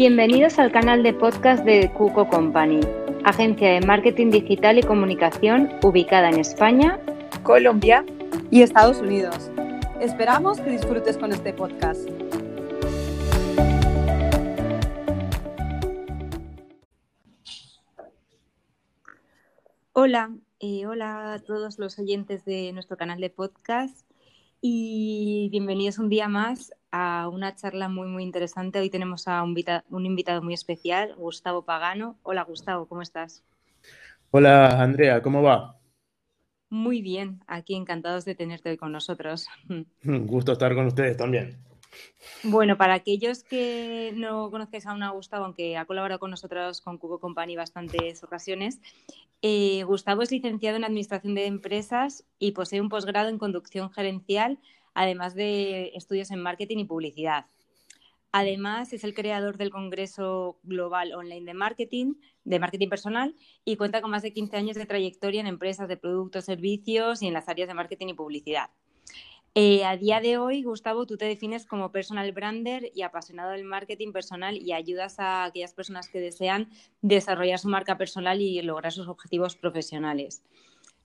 Bienvenidos al canal de podcast de Cuco Company, agencia de marketing digital y comunicación ubicada en España, Colombia y Estados Unidos. Esperamos que disfrutes con este podcast. Hola, y hola a todos los oyentes de nuestro canal de podcast y bienvenidos un día más a una charla muy, muy interesante. Hoy tenemos a un, un invitado muy especial, Gustavo Pagano. Hola, Gustavo, ¿cómo estás? Hola, Andrea, ¿cómo va? Muy bien, aquí encantados de tenerte hoy con nosotros. Un gusto estar con ustedes también. Bueno, para aquellos que no conozcáis aún a Gustavo, aunque ha colaborado con nosotros con Cubo Company bastantes ocasiones, eh, Gustavo es licenciado en Administración de Empresas y posee un posgrado en Conducción Gerencial, además de estudios en Marketing y Publicidad. Además, es el creador del Congreso Global Online de Marketing, de Marketing Personal, y cuenta con más de 15 años de trayectoria en empresas de productos, servicios y en las áreas de marketing y publicidad. Eh, a día de hoy, Gustavo, tú te defines como personal brander y apasionado del marketing personal y ayudas a aquellas personas que desean desarrollar su marca personal y lograr sus objetivos profesionales.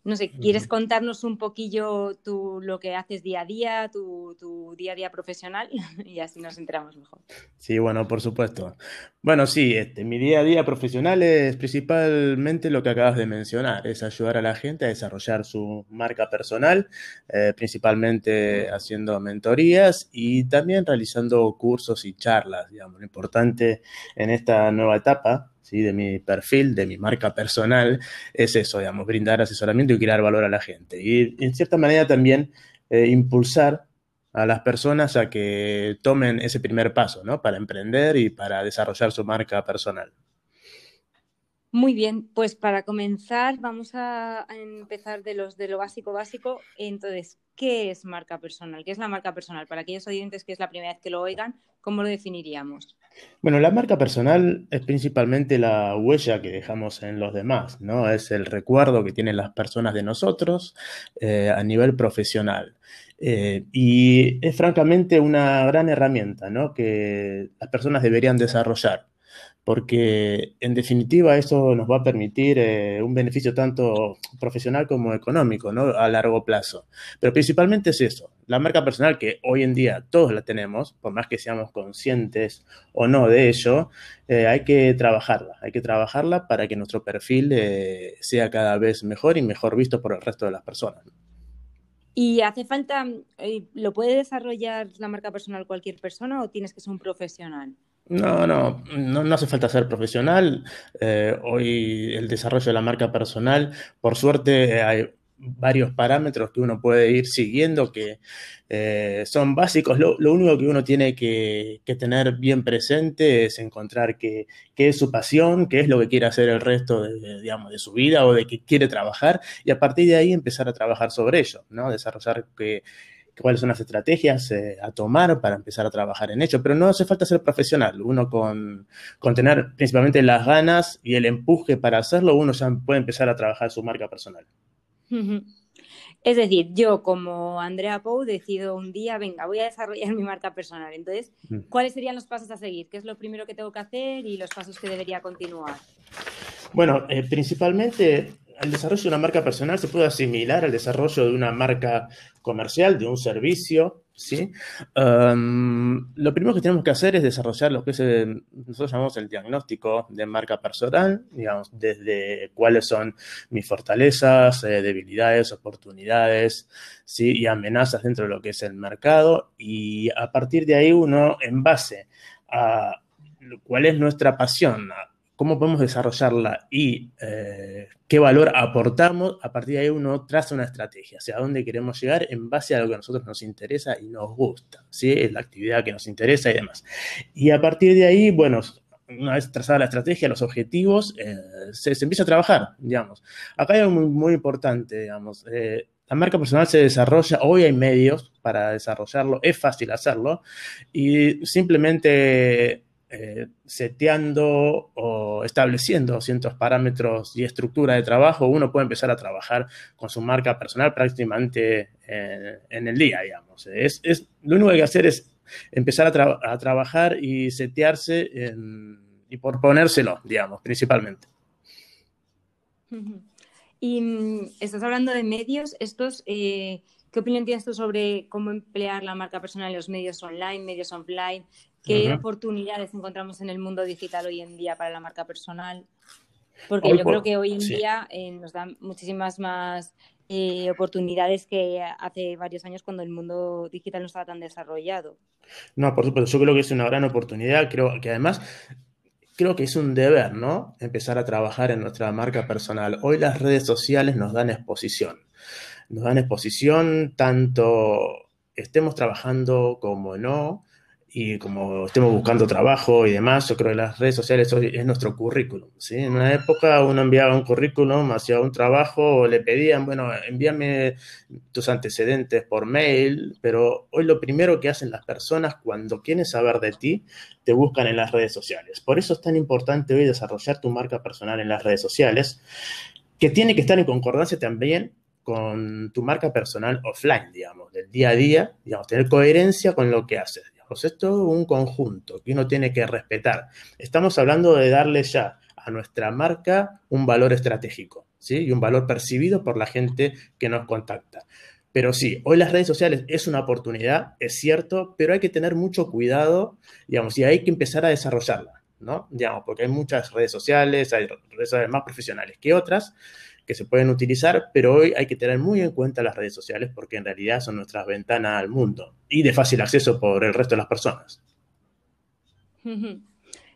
No sé, ¿quieres contarnos un poquillo tú lo que haces día a día, tu, día a día profesional? y así nos enteramos mejor. Sí, bueno, por supuesto. Bueno, sí, este, mi día a día profesional es principalmente lo que acabas de mencionar, es ayudar a la gente a desarrollar su marca personal, eh, principalmente haciendo mentorías y también realizando cursos y charlas, digamos. Lo importante en esta nueva etapa de mi perfil, de mi marca personal, es eso, digamos, brindar asesoramiento y crear valor a la gente. Y en cierta manera también eh, impulsar a las personas a que tomen ese primer paso, ¿no? Para emprender y para desarrollar su marca personal. Muy bien, pues para comenzar vamos a empezar de los de lo básico básico. Entonces, ¿qué es marca personal? ¿Qué es la marca personal? Para aquellos oyentes que es la primera vez que lo oigan, ¿cómo lo definiríamos? Bueno, la marca personal es principalmente la huella que dejamos en los demás, ¿no? Es el recuerdo que tienen las personas de nosotros eh, a nivel profesional. Eh, y es francamente una gran herramienta, ¿no? Que las personas deberían desarrollar porque en definitiva eso nos va a permitir eh, un beneficio tanto profesional como económico, ¿no? A largo plazo. Pero principalmente es eso, la marca personal que hoy en día todos la tenemos, por más que seamos conscientes o no de ello, eh, hay que trabajarla, hay que trabajarla para que nuestro perfil eh, sea cada vez mejor y mejor visto por el resto de las personas. ¿Y hace falta, lo puede desarrollar la marca personal cualquier persona o tienes que ser un profesional? No, no, no, hace falta ser profesional. Eh, hoy el desarrollo de la marca personal, por suerte, hay varios parámetros que uno puede ir siguiendo que eh, son básicos. Lo, único que uno tiene que, tener bien presente es encontrar qué, es su pasión, qué es lo que quiere hacer el resto de, digamos, de su vida o de qué quiere trabajar y a partir de ahí empezar a trabajar sobre ello, ¿no? Desarrollar que cuáles son las estrategias eh, a tomar para empezar a trabajar en ello. Pero no hace falta ser profesional. Uno con, tener principalmente las ganas y el empuje para hacerlo, uno ya puede empezar a trabajar su marca personal. Es decir, yo como Andrea Pou decido un día, venga, voy a desarrollar mi marca personal. Entonces, mm. ¿cuáles serían los pasos a seguir? ¿Qué es lo primero que tengo que hacer y los pasos que debería continuar? Bueno, eh, principalmente el desarrollo de una marca personal se puede asimilar al desarrollo de una marca comercial, de un servicio, ¿sí? lo primero que tenemos que hacer es desarrollar lo que es nosotros llamamos el diagnóstico de marca personal, digamos, desde cuáles son mis fortalezas, eh, debilidades, oportunidades, ¿sí? Y amenazas dentro de lo que es el mercado y a partir de ahí uno, en base a cuál es nuestra pasión, cómo podemos desarrollarla y eh, qué valor aportamos, a partir de ahí uno traza una estrategia, hacia dónde queremos llegar en base a lo que a nosotros nos interesa y nos gusta, ¿sí? Es la actividad que nos interesa y demás. Y a partir de ahí, bueno, una vez trazada la estrategia, los objetivos, eh, se, empieza a trabajar, digamos. Acá hay algo muy, muy importante, digamos. Eh, la marca personal se desarrolla, hoy hay medios para desarrollarlo, es fácil hacerlo y simplemente eh, seteando o estableciendo ciertos parámetros y estructura de trabajo, uno puede empezar a trabajar con su marca personal prácticamente en el día, digamos. Es, lo único que hay que hacer es empezar a, trabajar y setearse y por ponérselo, digamos, principalmente. Y mm, estás hablando de medios, estos, eh, ¿qué opinión tienes tú sobre cómo emplear la marca personal en los medios online, medios offline? ¿Qué oportunidades encontramos en el mundo digital hoy en día para la marca personal? Porque yo creo que hoy en día eh, nos dan muchísimas más eh, oportunidades que hace varios años cuando el mundo digital no estaba tan desarrollado. No, por supuesto, yo creo que es una gran oportunidad, creo que además creo que es un deber, ¿no? Empezar a trabajar en nuestra marca personal. Hoy las redes sociales nos dan exposición. Nos dan exposición tanto estemos trabajando como no, y como estemos buscando trabajo y demás, yo creo que las redes sociales hoy es nuestro currículum. ¿sí? En una época uno enviaba un currículum hacia un trabajo le pedían, bueno, envíame tus antecedentes por mail, pero hoy lo primero que hacen las personas cuando quieren saber de ti, te buscan en las redes sociales. Por eso es tan importante hoy desarrollar tu marca personal en las redes sociales, que tiene que estar en concordancia también con tu marca personal offline, digamos, del día a día, digamos, tener coherencia con lo que haces pues esto es un conjunto que uno tiene que respetar. Estamos hablando de darle ya a nuestra marca un valor estratégico, ¿sí? Y un valor percibido por la gente que nos contacta. Pero sí, hoy las redes sociales es una oportunidad, es cierto, pero hay que tener mucho cuidado, digamos, y hay que empezar a desarrollarla, ¿no? Digamos, porque hay muchas redes sociales, hay redes sociales más profesionales que otras, que se pueden utilizar, pero hoy hay que tener muy en cuenta las redes sociales porque en realidad son nuestras ventanas al mundo y de fácil acceso por el resto de las personas.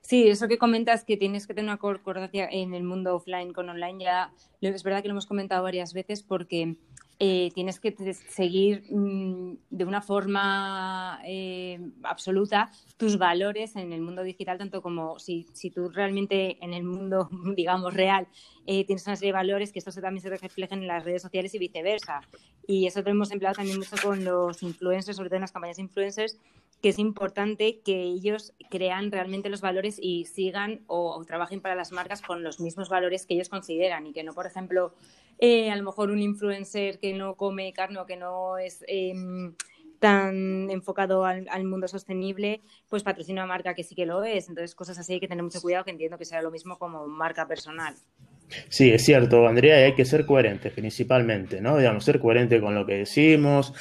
Sí, eso que comentas que tienes que tener una concordancia en el mundo offline con online, ya es verdad que lo hemos comentado varias veces porque eh, tienes que seguir mm, de una forma eh, absoluta tus valores en el mundo digital, tanto como si, si tú realmente en el mundo, digamos, real eh, tienes una serie de valores, que esto también se reflejen en las redes sociales y viceversa. Y eso lo hemos empleado también mucho con los influencers, sobre todo en las campañas influencers, que es importante que ellos crean realmente los valores y sigan o, trabajen para las marcas con los mismos valores que ellos consideran y que no, por ejemplo, eh, a lo mejor un influencer que no come carne o que no es em, tan enfocado al, mundo sostenible, pues patrocina una marca que sí que lo es. Entonces, cosas así hay que tener mucho cuidado, que entiendo que sea lo mismo como marca personal. Sí, es cierto, Andrea, y hay que ser coherentes principalmente, ¿no? Digamos, ser coherente con lo que decimos,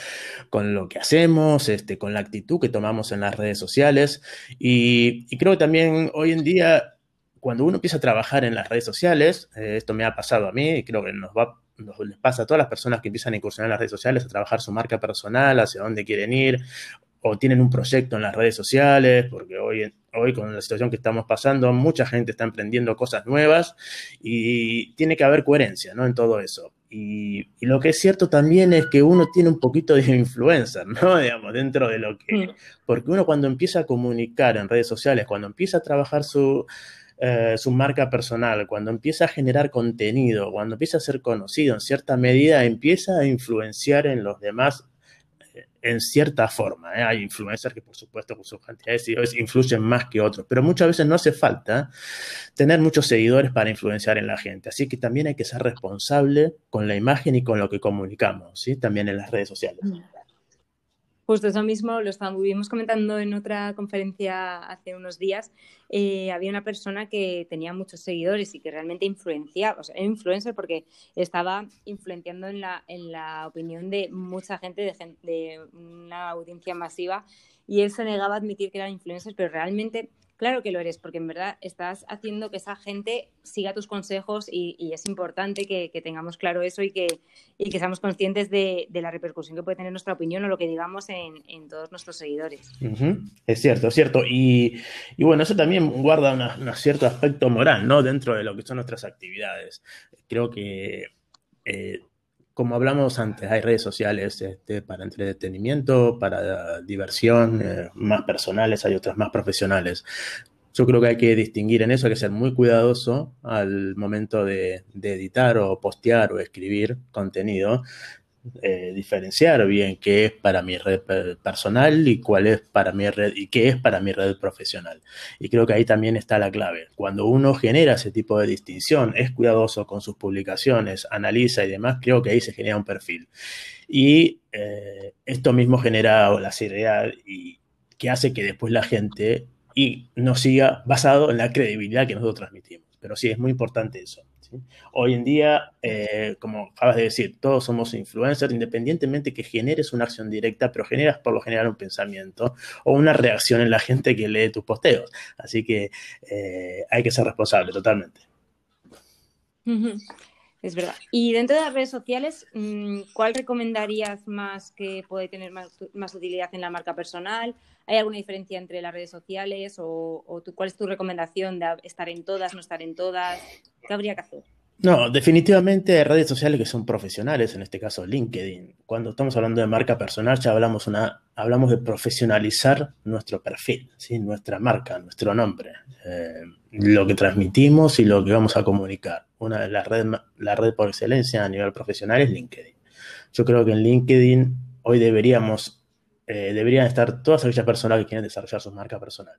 con lo que hacemos, este, con la actitud que tomamos en las redes sociales. Y, creo que también hoy en día, cuando uno empieza a trabajar en las redes sociales, eh, esto me ha pasado a mí y creo que nos va les pasa a todas las personas que empiezan a incursionar en las redes sociales, a trabajar su marca personal, hacia dónde quieren ir, o tienen un proyecto en las redes sociales, porque hoy, hoy con la situación que estamos pasando, mucha gente está emprendiendo cosas nuevas y tiene que haber coherencia ¿no? en todo eso. Y, lo que es cierto también es que uno tiene un poquito de influencer, ¿no? Digamos, dentro de lo que... Porque uno cuando empieza a comunicar en redes sociales, cuando empieza a trabajar su, eh, su marca personal, cuando empieza a generar contenido, cuando empieza a ser conocido en cierta medida, empieza a influenciar en los demás en cierta forma. ¿eh? Hay influencers que, por supuesto, con sus cantidades de seguidores influyen más que otros, pero muchas veces no hace falta tener muchos seguidores para influenciar en la gente. Así que también hay que ser responsable con la imagen y con lo que comunicamos, ¿sí? también en las redes sociales. Justo eso mismo lo estuvimos comentando en otra conferencia hace unos días. Eh, había una persona que tenía muchos seguidores y que realmente influenciaba, o sea, influencer porque estaba influenciando en la, en la opinión de mucha gente, de, de una audiencia masiva, y él se negaba a admitir que era influencer, pero realmente Claro que lo eres, porque en verdad estás haciendo que esa gente siga tus consejos y, es importante que, tengamos claro eso y que, y que seamos conscientes de, la repercusión que puede tener nuestra opinión o lo que digamos en, todos nuestros seguidores. Es cierto, es cierto. Y, bueno, eso también guarda un cierto aspecto moral, ¿no? Dentro de lo que son nuestras actividades. Creo que eh, como hablamos antes, hay redes sociales este, para entretenimiento, para diversión, eh, más personales, hay otras más profesionales. Yo creo que hay que distinguir en eso, hay que ser muy cuidadoso al momento de editar o postear o escribir contenido, eh, diferenciar bien qué es para mi red personal y cuál es para mi red y qué es para mi red profesional. Y creo que ahí también está la clave. Cuando uno genera ese tipo de distinción, es cuidadoso con sus publicaciones, analiza y demás, creo que ahí se genera un perfil. Y eh, esto mismo genera la seriedad y, que hace que después la gente y nos siga basado en la credibilidad que nosotros transmitimos. Pero sí, es muy importante eso. Hoy en día, eh, como acabas de decir, todos somos influencers, independientemente que generes una acción directa, pero generas por lo general un pensamiento o una reacción en la gente que lee tus posteos. Así que eh, hay que ser responsable totalmente. Es verdad. Y dentro de las redes sociales, mm, ¿cuál recomendarías más que puede tener más, utilidad en la marca personal? ¿Hay alguna diferencia entre las redes sociales o, cuál es tu recomendación de estar en todas, no estar en todas? ¿Qué habría que hacer? No, definitivamente redes sociales que son profesionales, en este caso LinkedIn. Cuando estamos hablando de marca personal, ya hablamos, una, hablamos de profesionalizar nuestro perfil, nuestra marca, nuestro nombre, eh, lo que transmitimos y lo que vamos a comunicar. Una de las redes, la red por excelencia a nivel profesional es LinkedIn. Yo creo que en LinkedIn hoy deberíamos, eh, deberían estar todas aquellas personas que quieren desarrollar su marca personal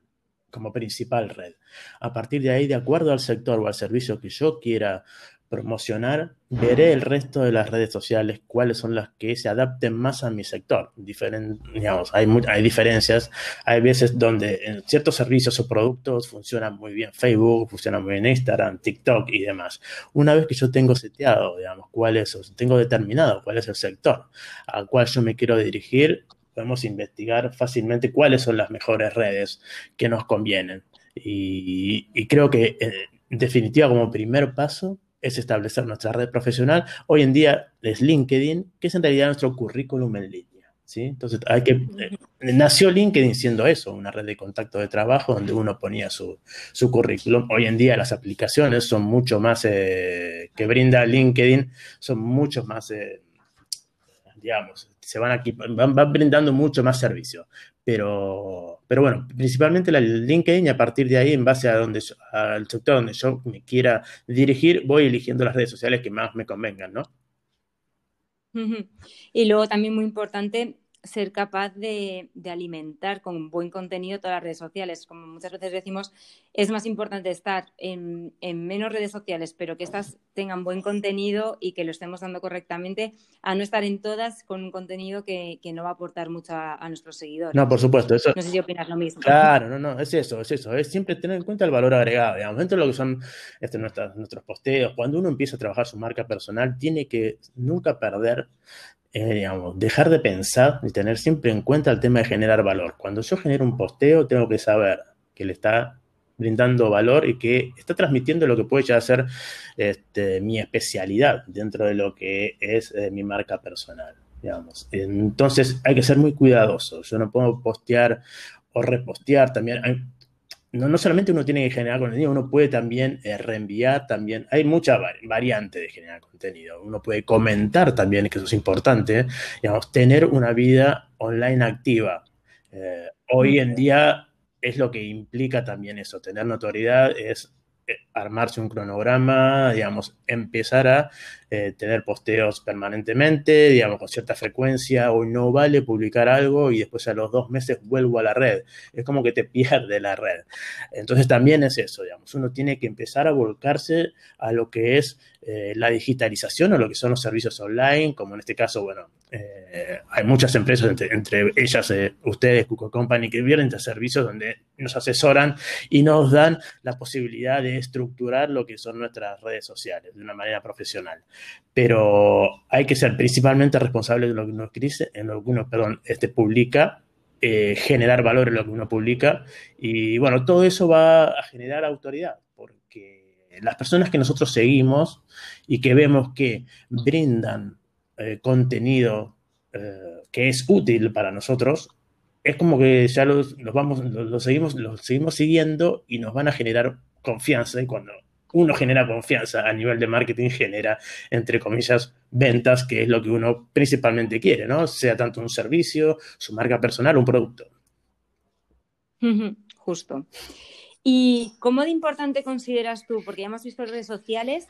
como principal red. A partir de ahí, de acuerdo al sector o al servicio que yo quiera promocionar, veré el resto de las redes sociales, cuáles son las que se adapten más a mi sector. digamos, hay, hay diferencias. Hay veces donde en ciertos servicios o productos funcionan muy bien Facebook, funciona muy bien Instagram, TikTok y demás. Una vez que yo tengo seteado, digamos, cuál es, tengo determinado cuál es el sector al cual yo me quiero dirigir, podemos investigar fácilmente cuáles son las mejores redes que nos convienen. Y, creo que, eh, en definitiva, como primer paso, es establecer nuestra red profesional. Hoy en día es LinkedIn, que es en realidad nuestro currículum en línea. ¿sí? Entonces, hay que, eh, nació LinkedIn siendo eso, una red de contacto de trabajo donde uno ponía su, su currículum. Hoy en día las aplicaciones son mucho más, eh, que brinda LinkedIn, son mucho más, digamos, se van aquí, van, brindando mucho más servicio. Pero, pero bueno, principalmente la LinkedIn y a partir de ahí, en base a donde al sector donde yo me quiera dirigir, voy eligiendo las redes sociales que más me convengan, ¿no? Y luego también muy importante ser capaz de, alimentar con buen contenido todas las redes sociales. Como muchas veces decimos, es más importante estar en, menos redes sociales, pero que estas tengan buen contenido y que lo estemos dando correctamente, a no estar en todas con un contenido que, no va a aportar mucho a, nuestros seguidores. No, por supuesto. Eso... No sé si opinas lo mismo. Claro, no, no, es eso, es eso. Es siempre tener en cuenta el valor agregado, digamos, dentro de lo que son este, nuestros posteos. Cuando uno empieza a trabajar su marca personal, tiene que nunca perder digamos, dejar de pensar y tener siempre en cuenta el tema de generar valor. Cuando yo genero un posteo, tengo que saber que le está brindando valor y que está transmitiendo lo que puede ya ser este, mi especialidad dentro de lo que es eh, mi marca personal. Entonces hay que ser muy cuidadoso. Yo no puedo postear o repostear también no, no, solamente uno tiene que generar contenido, uno puede también eh, reenviar, también hay mucha variante de generar contenido. Uno puede comentar también, que eso es importante, digamos, tener una vida online activa. Eh, hoy en día es lo que implica también eso, tener notoriedad es armarse un cronograma, digamos, empezar a eh, tener posteos permanentemente, digamos, con cierta frecuencia, hoy no vale publicar algo y después a los dos meses vuelvo a la red. Es como que te pierde la red. Entonces también es eso, digamos, uno tiene que empezar a volcarse a lo que es eh, la digitalización o lo que son los servicios online, como en este caso, bueno, eh, hay muchas empresas, entre, ellas ustedes, Google Company, que vienen de servicios donde nos asesoran y nos dan la posibilidad de estructurar lo que son nuestras redes sociales de una manera profesional. Pero hay que ser principalmente responsable de lo que uno en lo que uno, perdón, este, publica, eh, generar valor en lo que uno publica. Y bueno, todo eso va a generar autoridad porque las personas que nosotros seguimos y que vemos que brindan eh, contenido eh, que es útil para nosotros, es como que ya los, vamos, los, seguimos, los seguimos siguiendo y nos van a generar confianza y cuando uno genera confianza a nivel de marketing, genera, entre comillas, ventas, que es lo que uno principalmente quiere, ¿no? Sea tanto un servicio, su marca personal, un producto. Justo. ¿Y cómo de importante consideras tú, porque ya hemos visto redes sociales,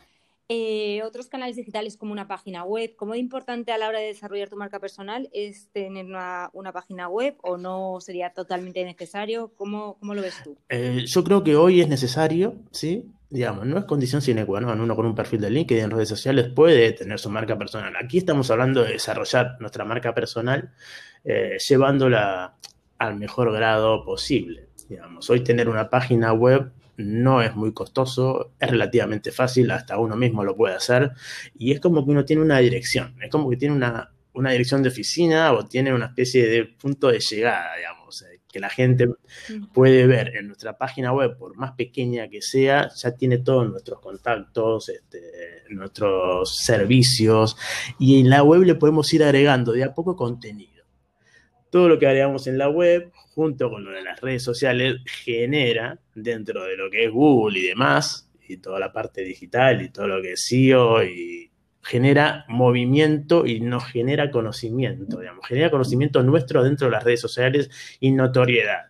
eh, otros canales digitales como una página web, ¿cómo de importante a la hora de desarrollar tu marca personal es tener una, página web o no sería totalmente necesario? ¿Cómo, cómo lo ves tú? Eh, yo creo que hoy es necesario, ¿sí? digamos, no es condición sine qua non. Uno con un perfil de LinkedIn en redes sociales puede tener su marca personal. Aquí estamos hablando de desarrollar nuestra marca personal, eh, llevándola al mejor grado posible. Digamos, hoy tener una página web no es muy costoso, es relativamente fácil, hasta uno mismo lo puede hacer y es como que uno tiene una dirección, es como que tiene una, una dirección de oficina o tiene una especie de punto de llegada, digamos, que la gente puede ver en nuestra página web, por más pequeña que sea, ya tiene todos nuestros contactos, este, nuestros servicios y en la web le podemos ir agregando de a poco contenido. Todo lo que agregamos en la web junto con lo de las redes sociales, genera dentro de lo que es Google y demás, y toda la parte digital y todo lo que es SEO, y genera movimiento y nos genera conocimiento, digamos, genera conocimiento nuestro dentro de las redes sociales y notoriedad.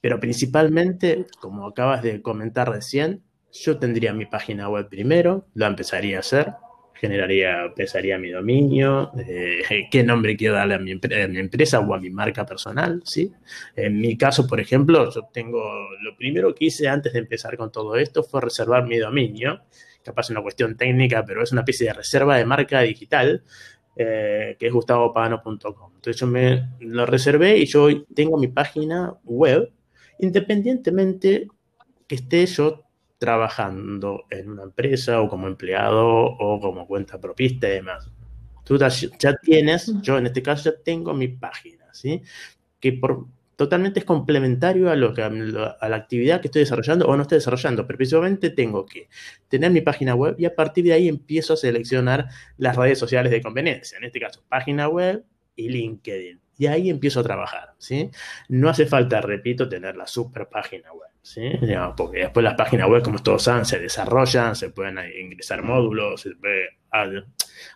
Pero principalmente, como acabas de comentar recién, yo tendría mi página web primero, lo empezaría a hacer, generaría, empezaría mi dominio, eh, qué nombre quiero darle a mi, empresa o a mi marca personal, ¿sí? En mi caso, por ejemplo, yo tengo, lo primero que hice antes de empezar con todo esto fue reservar mi dominio, capaz una cuestión técnica, pero es una especie de reserva de marca digital, eh, que es gustavopano.com. Entonces yo me lo reservé y yo tengo mi página web, independientemente que esté yo trabajando en una empresa o como empleado o como cuenta propista y demás. Tú ya tienes, yo en este caso ya tengo mi página, ¿sí? Que por, totalmente es complementario a, lo que, a la actividad que estoy desarrollando o no estoy desarrollando, pero principalmente tengo que tener mi página web y a partir de ahí empiezo a seleccionar las redes sociales de conveniencia, en este caso página web y LinkedIn. Y ahí empiezo a trabajar, ¿sí? No hace falta, repito, tener la super página web. ¿Sí? porque después las páginas web, como todos saben, se desarrollan, se pueden ingresar módulos, se puede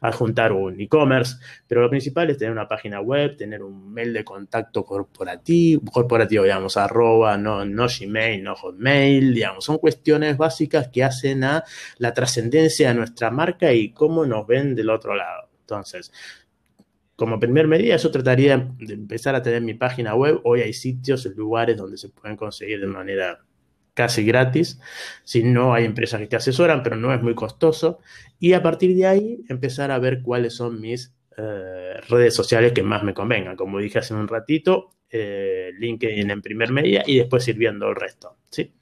adjuntar un e-commerce, pero lo principal es tener una página web, tener un mail de contacto corporativo, corporativo digamos, arroba, no, no Gmail, no Hotmail, digamos, son cuestiones básicas que hacen a la trascendencia de nuestra marca y cómo nos ven del otro lado. Entonces, como primer medida, yo trataría de empezar a tener mi página web. Hoy hay sitios, lugares donde se pueden conseguir de manera casi gratis. Si no, hay empresas que te asesoran, pero no es muy costoso. Y a partir de ahí, empezar a ver cuáles son mis eh, redes sociales que más me convengan. Como dije hace un ratito, eh, LinkedIn en primer medida y después sirviendo el resto. ¿sí?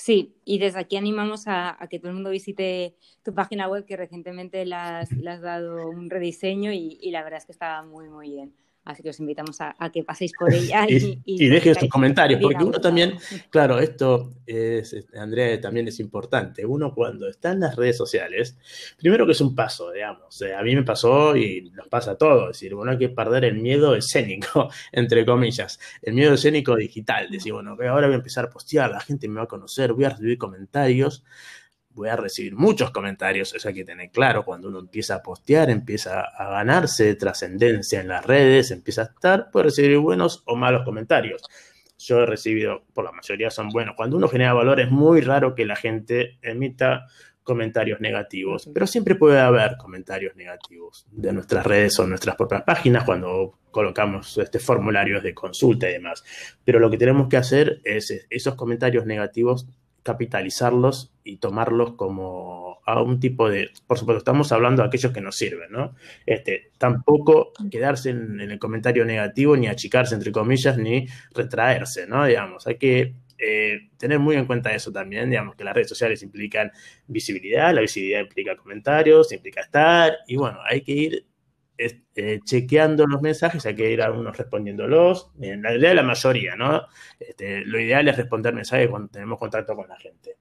Sí, y desde aquí animamos a, que todo el mundo visite tu página web, que recientemente le has, dado un rediseño y, y, la verdad es que está muy, muy bien. Así que os invitamos a, que paséis por ella. Y, y, dejen sus comentarios, porque uno también, claro, esto es, Andrea, también es importante. Uno cuando está en las redes sociales, primero que es un paso, digamos. a mí me pasó y nos pasa a todos. Es decir, bueno, hay que perder el miedo escénico, entre comillas. El miedo escénico digital. Decir, bueno, ahora voy a empezar a postear, la gente me va a conocer, voy a recibir comentarios voy a recibir muchos comentarios, eso hay que tener claro, cuando uno empieza a postear, empieza a ganarse trascendencia en las redes, empieza a estar, puede recibir buenos o malos comentarios. Yo he recibido, por la mayoría son buenos. Cuando uno genera valor es muy raro que la gente emita comentarios negativos, pero siempre puede haber comentarios negativos de nuestras redes o nuestras propias páginas cuando colocamos este formularios de consulta y demás. Pero lo que tenemos que hacer es esos comentarios negativos capitalizarlos y tomarlos como a un tipo de, por supuesto, estamos hablando de aquellos que nos sirven, ¿no? Este, tampoco quedarse en, el comentario negativo, ni achicarse, entre comillas, ni retraerse, ¿no? Digamos, hay que eh, tener muy en cuenta eso también, digamos, que las redes sociales implican visibilidad, la visibilidad implica comentarios, implica estar, y bueno, hay que ir eh, chequeando los mensajes, hay que ir a algunos respondiéndolos. En realidad, la mayoría, ¿no? Este, lo ideal es responder mensajes cuando tenemos contacto con la gente.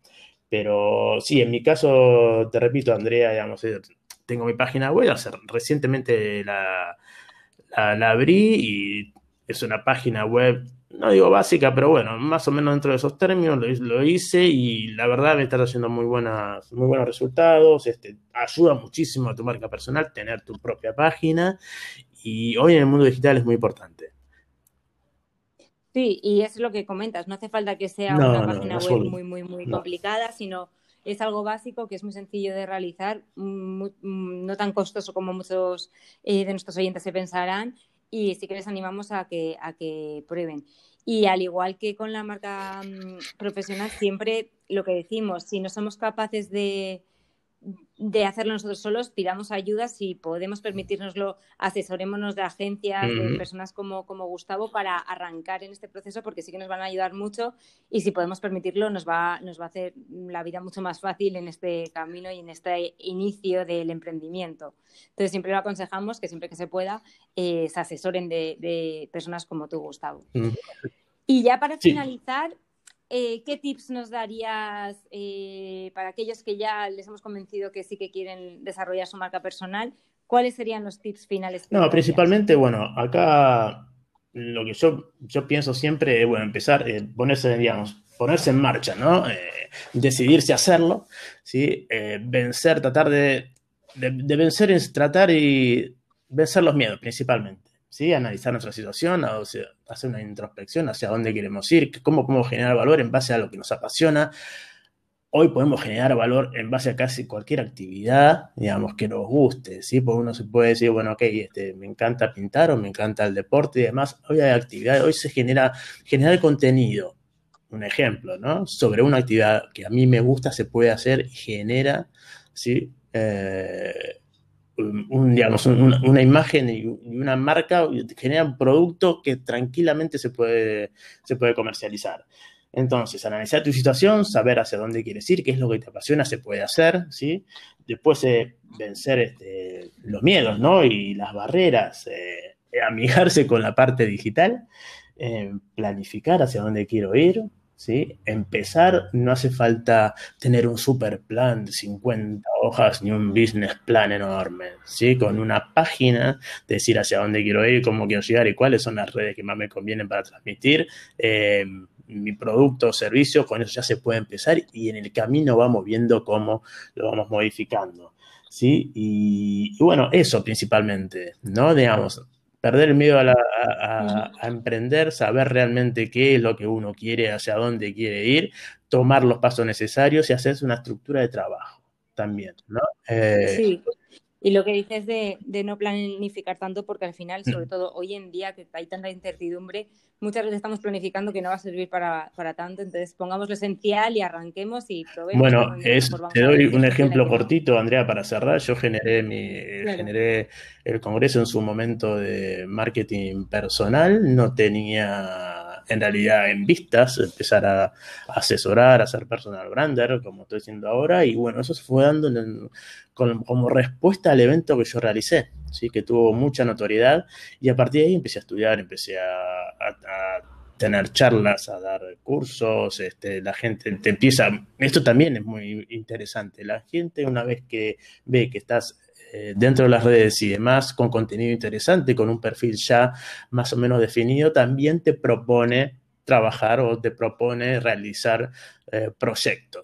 Pero sí, en mi caso, te repito, Andrea, digamos, eh, tengo mi página web, recientemente la, la abrí y es una página web no digo básica, pero bueno, más o menos dentro de esos términos lo, hice y la verdad me está haciendo muy, buenas, muy buenos resultados. Este, ayuda muchísimo a tu marca personal tener tu propia página y hoy en el mundo digital es muy importante. Sí, y es lo que comentas, no hace falta que sea una página web muy, muy, muy complicada, sino es algo básico que es muy sencillo de realizar, no tan costoso como muchos eh, de nuestros oyentes se pensarán y sí que les animamos a que, a que prueben. Y al igual que con la marca mm, profesional, siempre lo que decimos, si no somos capaces de, de hacerlo nosotros solos, tiramos ayudas si podemos permitirnoslo, asesorémonos de agencias, de personas como, como Gustavo para arrancar en este proceso porque sí que nos van a ayudar mucho y si podemos permitirlo nos va, nos va a hacer la vida mucho más fácil en este camino y en este inicio del emprendimiento. Entonces siempre lo aconsejamos que siempre que se pueda eh, se asesoren de, personas como tú, Gustavo. Y ya para finalizar, eh, ¿qué tips nos darías eh, para aquellos que ya les hemos convencido que sí que quieren desarrollar su marca personal? ¿Cuáles serían los tips finales? No, principalmente, bueno, acá lo que yo, yo pienso siempre es, bueno, empezar, eh, ponerse, digamos, ponerse en marcha, ¿no? decidirse a hacerlo, ¿sí? vencer, tratar de, de, de vencer es tratar y vencer los miedos, principalmente. ¿Sí? Analizar nuestra situación, hacer una introspección hacia dónde queremos ir, cómo podemos generar valor en base a lo que nos apasiona. Hoy podemos generar valor en base a casi cualquier actividad, digamos, que nos guste, ¿sí? Porque uno se puede decir, bueno, ok, este, me encanta pintar o me encanta el deporte y demás. Hoy hay actividades, hoy se genera, generar contenido, un ejemplo, ¿no? Sobre una actividad que a mí me gusta, se puede hacer y genera, ¿sí? Eh, un, una imagen y una marca genera un producto que tranquilamente se puede, se puede comercializar. Entonces, analizar tu situación, saber hacia dónde quieres ir, qué es lo que te apasiona, se puede hacer, ¿sí? Después eh, vencer este, los miedos, ¿no? Y las barreras, eh, amigarse con la parte digital, eh, planificar hacia dónde quiero ir, ¿sí? Empezar, no hace falta tener un super plan de 50 hojas ni un business plan enorme, ¿sí? Con una página, decir hacia dónde quiero ir, cómo quiero llegar y cuáles son las redes que más me convienen para transmitir. Eh, mi producto o servicio, con eso ya se puede empezar y en el camino vamos viendo cómo lo vamos modificando. ¿sí? Y, y bueno, eso principalmente, ¿no? Digamos, perder el miedo a, emprender, saber realmente qué es lo que uno quiere, hacia dónde quiere ir, tomar los pasos necesarios y hacerse una estructura de trabajo también, ¿no? Eh, sí. Y lo que dices de, de, no planificar tanto, porque al final, sobre todo hoy en día que hay tanta incertidumbre, muchas veces estamos planificando que no va a servir para, para tanto, entonces pongamos lo esencial y arranquemos y probemos. Bueno, es, te doy un ejemplo cortito, Andrea, para cerrar. Yo generé, mi, generé el congreso en su momento de marketing personal, no tenía en realidad en vistas, empezar a, asesorar, a ser personal brander, como estoy haciendo ahora, y bueno, eso se fue dando como respuesta al evento que yo realicé, ¿sí? que tuvo mucha notoriedad, y a partir de ahí empecé a estudiar, empecé a, tener charlas, a dar cursos, este, la gente te empieza, esto también es muy interesante, la gente una vez que ve que estás eh, dentro de las redes y demás, con contenido interesante, con un perfil ya más o menos definido, también te propone trabajar o te propone realizar eh, proyectos.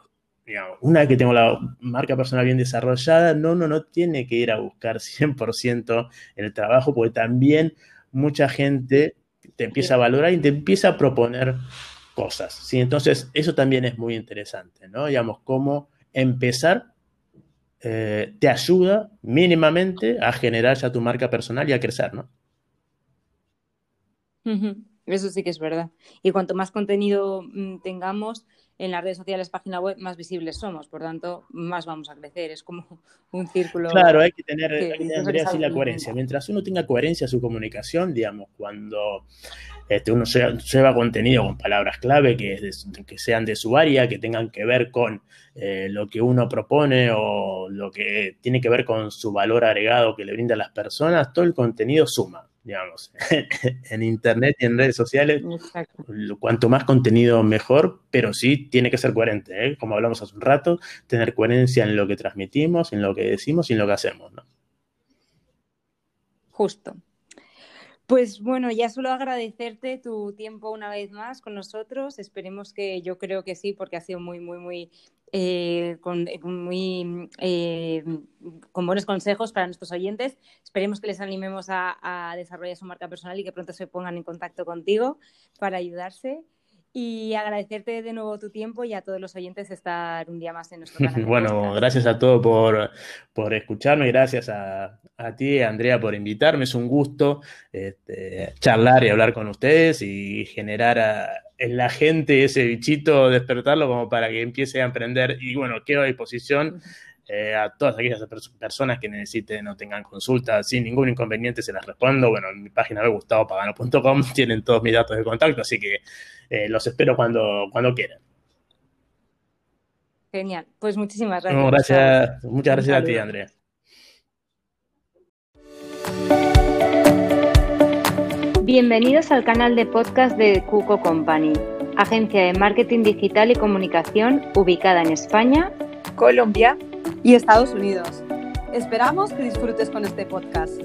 una vez que tengo la marca personal bien desarrollada, no, no, no tiene que ir a buscar 100% el trabajo, porque también mucha gente te empieza a valorar y te empieza a proponer cosas. ¿sí? Entonces, eso también es muy interesante, ¿no? Digamos, cómo empezar eh, te ayuda mínimamente a generar ya tu marca personal y a crecer, ¿no? Eso sí que es verdad. Y cuanto más contenido mm, tengamos en las redes sociales, página web, más visibles somos. Por tanto, más vamos a crecer. Es como un círculo. Claro, hay que tener, así la coherencia. Mientras uno tenga coherencia en su comunicación, digamos, cuando este, uno lleva, contenido con palabras clave que, que, sean de su área, que tengan que ver con eh, lo que uno propone o lo que tiene que ver con su valor agregado que le brinda a las personas, todo el contenido suma, digamos. en Internet y en redes sociales, cuanto más contenido mejor, pero sí tiene que ser coherente, ¿eh? como hablamos hace un rato, tener coherencia en lo que transmitimos, en lo que decimos y en lo que hacemos. ¿no? Justo. Pues bueno, ya solo agradecerte tu tiempo una vez más con nosotros. Esperemos que yo creo que sí, porque ha sido muy, muy, muy, eh, con, eh, muy eh, con buenos consejos para nuestros oyentes. Esperemos que les animemos a desarrollar su marca personal y que pronto se pongan en contacto contigo para ayudarse y agradecerte de nuevo tu tiempo y a todos los oyentes estar un día más en nuestro canal. bueno, gracias a todos por, por escucharme, gracias a, a, ti, Andrea, por invitarme. Es un gusto este, charlar y hablar con ustedes y generar en la gente ese bichito, despertarlo como para que empiece a emprender. Y bueno, quedo a disposición Eh, a todas aquellas personas que necesiten o tengan consultas sin ningún inconveniente se las respondo. Bueno, en mi página web gustavopagano.com tienen todos mis datos de contacto, así que eh, los espero cuando, cuando quieran. Genial, pues muchísimas gracias. gracias muchas gracias a ti, Andrea. Bienvenidos al canal de podcast de Cuco Company, agencia de marketing digital y comunicación ubicada en España, Colombia y Estados Unidos. Esperamos que disfrutes con este podcast.